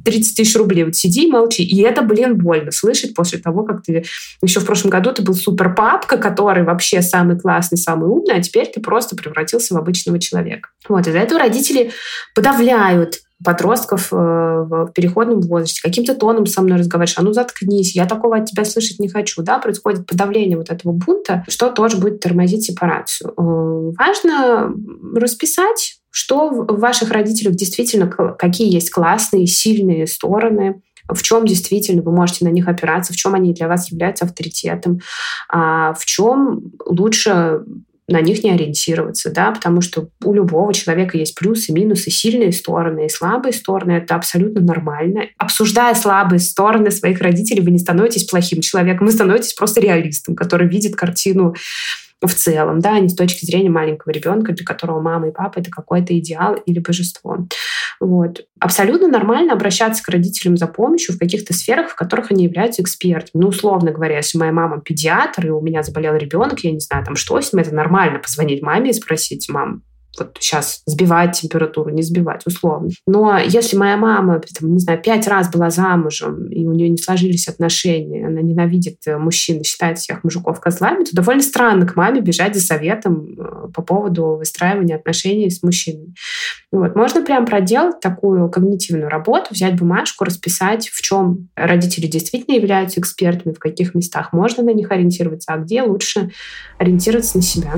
30 тысяч рублей, вот сиди и молчи. И это, блин, больно слышать после того, как ты еще в прошлом году ты был супер папка, который который вообще самый классный, самый умный, а теперь ты просто превратился в обычного человека. Вот, из-за этого родители подавляют подростков э, в переходном возрасте, каким-то тоном со мной разговариваешь, а ну заткнись, я такого от тебя слышать не хочу, да, происходит подавление вот этого бунта, что тоже будет тормозить сепарацию. Э, важно расписать, что в ваших родителях действительно, какие есть классные, сильные стороны, в чем действительно вы можете на них опираться, в чем они для вас являются авторитетом, а в чем лучше на них не ориентироваться, да, потому что у любого человека есть плюсы, минусы, сильные стороны и слабые стороны. Это абсолютно нормально. Обсуждая слабые стороны своих родителей, вы не становитесь плохим человеком, вы становитесь просто реалистом, который видит картину в целом, да, а не с точки зрения маленького ребенка, для которого мама и папа это какой-то идеал или божество. Вот. Абсолютно нормально обращаться к родителям за помощью в каких-то сферах, в которых они являются экспертами. Ну, условно говоря, если моя мама педиатр, и у меня заболел ребенок, я не знаю, там что с ним, это нормально позвонить маме и спросить, мам, вот сейчас сбивать температуру, не сбивать, условно. Но если моя мама, там, не знаю, пять раз была замужем, и у нее не сложились отношения, она ненавидит э, мужчин, считает всех мужиков козлами, то довольно странно к маме бежать за советом э, по поводу выстраивания отношений с мужчиной. Вот. Можно прям проделать такую когнитивную работу, взять бумажку, расписать, в чем родители действительно являются экспертами, в каких местах можно на них ориентироваться, а где лучше ориентироваться на себя.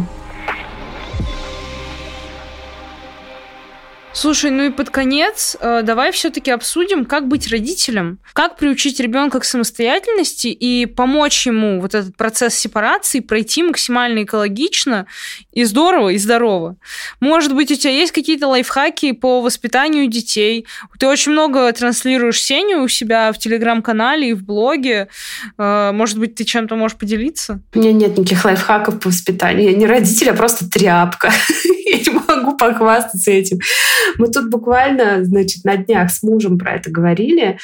Слушай, ну и под конец э, давай все-таки обсудим, как быть родителем, как приучить ребенка к самостоятельности и помочь ему вот этот процесс сепарации пройти максимально экологично и здорово, и здорово. Может быть, у тебя есть какие-то лайфхаки по воспитанию детей? Ты очень много транслируешь Сеню у себя в телеграм-канале и в блоге. Э, может быть, ты чем-то можешь поделиться? У меня нет никаких лайфхаков по воспитанию. Я не родитель, а просто тряпка. <laughs> Я не могу похвастаться этим. Мы тут буквально, значит, на днях с мужем про это говорили.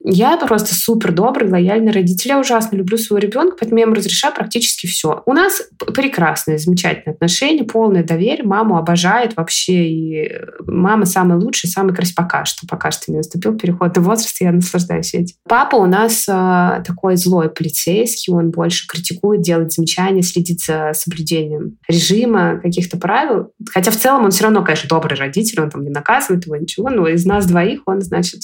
Я просто супер добрый, лояльный родитель. Я ужасно люблю своего ребенка, поэтому я ему разрешаю практически все. У нас прекрасные, замечательные отношения, полное доверие. Маму обожает вообще. И мама самая лучшая, самая красивая пока что. Пока что не наступил переходный возраст, и я наслаждаюсь этим. Папа у нас э, такой злой полицейский, он больше критикует, делает замечания, следит за соблюдением режима, каких-то правил. Хотя в целом он все равно, конечно, добрый родитель, он там не наказывает его, ничего, но из нас двоих он, значит,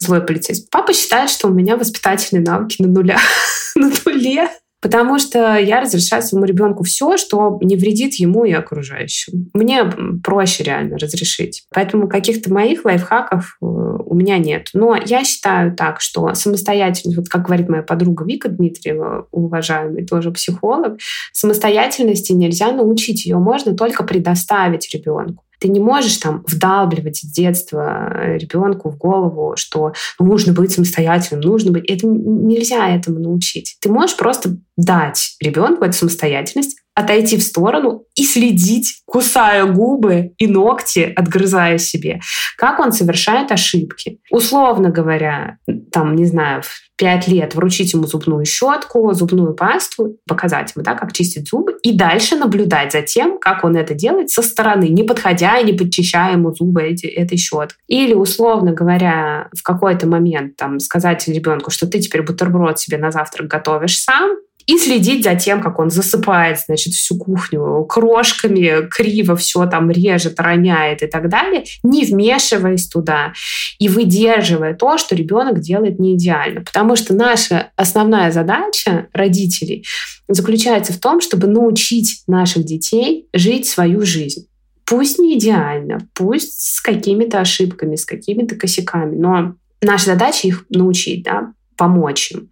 злой полицейский. Папа считает, что у меня воспитательные навыки на нуля, <laughs> на нуле. Потому что я разрешаю своему ребенку все, что не вредит ему и окружающим. Мне проще реально разрешить. Поэтому каких-то моих лайфхаков э, у меня нет. Но я считаю так, что самостоятельность, вот как говорит моя подруга Вика Дмитриева, уважаемый тоже психолог, самостоятельности нельзя научить. Ее можно только предоставить ребенку. Ты не можешь там вдалбливать с детства ребенку в голову, что нужно быть самостоятельным, нужно быть. Это нельзя этому научить. Ты можешь просто дать ребенку эту самостоятельность, отойти в сторону и следить, кусая губы и ногти, отгрызая себе, как он совершает ошибки. Условно говоря, там, не знаю, в 5 лет вручить ему зубную щетку, зубную пасту, показать ему, да, как чистить зубы, и дальше наблюдать за тем, как он это делает со стороны, не подходя и не подчищая ему зубы эти, этой щеткой. Или, условно говоря, в какой-то момент там, сказать ребенку, что ты теперь бутерброд себе на завтрак готовишь сам, и следить за тем, как он засыпает, значит, всю кухню крошками, криво все там режет, роняет и так далее, не вмешиваясь туда и выдерживая то, что ребенок делает не идеально. Потому что наша основная задача родителей заключается в том, чтобы научить наших детей жить свою жизнь. Пусть не идеально, пусть с какими-то ошибками, с какими-то косяками, но наша задача их научить, да, помочь им,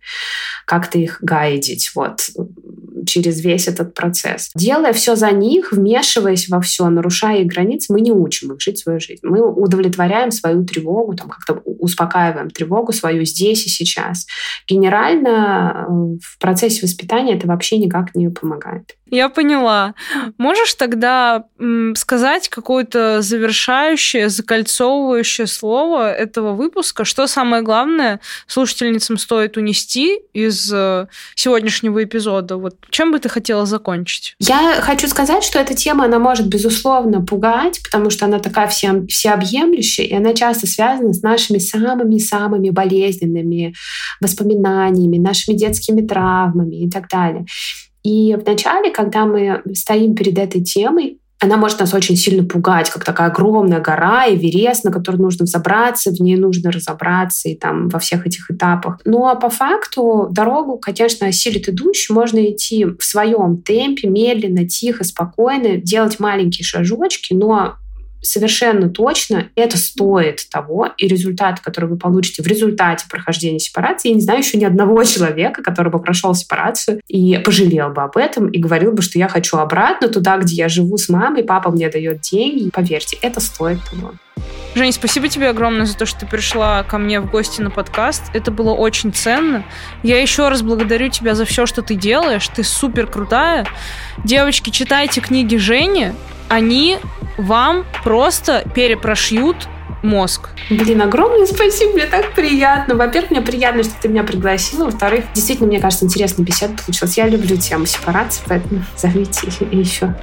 как-то их гайдить вот через весь этот процесс. Делая все за них, вмешиваясь во все, нарушая их границы, мы не учим их жить свою жизнь. Мы удовлетворяем свою тревогу, там как-то успокаиваем тревогу свою здесь и сейчас. Генерально э, в процессе воспитания это вообще никак не помогает. Я поняла. Можешь тогда сказать какое-то завершающее, закольцовывающее слово этого выпуска? Что самое главное слушательницам стоит унести из э, сегодняшнего эпизода? Вот чем бы ты хотела закончить? Я хочу сказать, что эта тема, она может, безусловно, пугать, потому что она такая все, всеобъемлющая, и она часто связана с нашими самыми-самыми болезненными воспоминаниями, нашими детскими травмами и так далее. И вначале, когда мы стоим перед этой темой, она может нас очень сильно пугать, как такая огромная гора, Эверест, на который нужно взобраться, в ней нужно разобраться и там во всех этих этапах. Ну а по факту дорогу, конечно, осилит идущий, можно идти в своем темпе, медленно, тихо, спокойно, делать маленькие шажочки, но совершенно точно это стоит того, и результат, который вы получите в результате прохождения сепарации, я не знаю еще ни одного <laughs> человека, который бы прошел сепарацию и пожалел бы об этом, и говорил бы, что я хочу обратно туда, где я живу с мамой, папа мне дает деньги. Поверьте, это стоит того. Жень, спасибо тебе огромное за то, что ты пришла ко мне в гости на подкаст. Это было очень ценно. Я еще раз благодарю тебя за все, что ты делаешь. Ты супер крутая. Девочки, читайте книги Жени они вам просто перепрошьют мозг. Блин, огромное спасибо, мне так приятно. Во-первых, мне приятно, что ты меня пригласила. Во-вторых, действительно, мне кажется, интересная беседа получилась. Я люблю тему сепарации, поэтому зовите еще.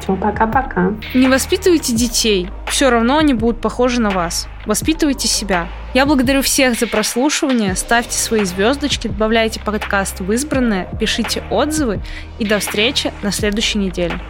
Все, пока-пока. Не воспитывайте детей. Все равно они будут похожи на вас. Воспитывайте себя. Я благодарю всех за прослушивание. Ставьте свои звездочки, добавляйте подкаст в избранное, пишите отзывы и до встречи на следующей неделе.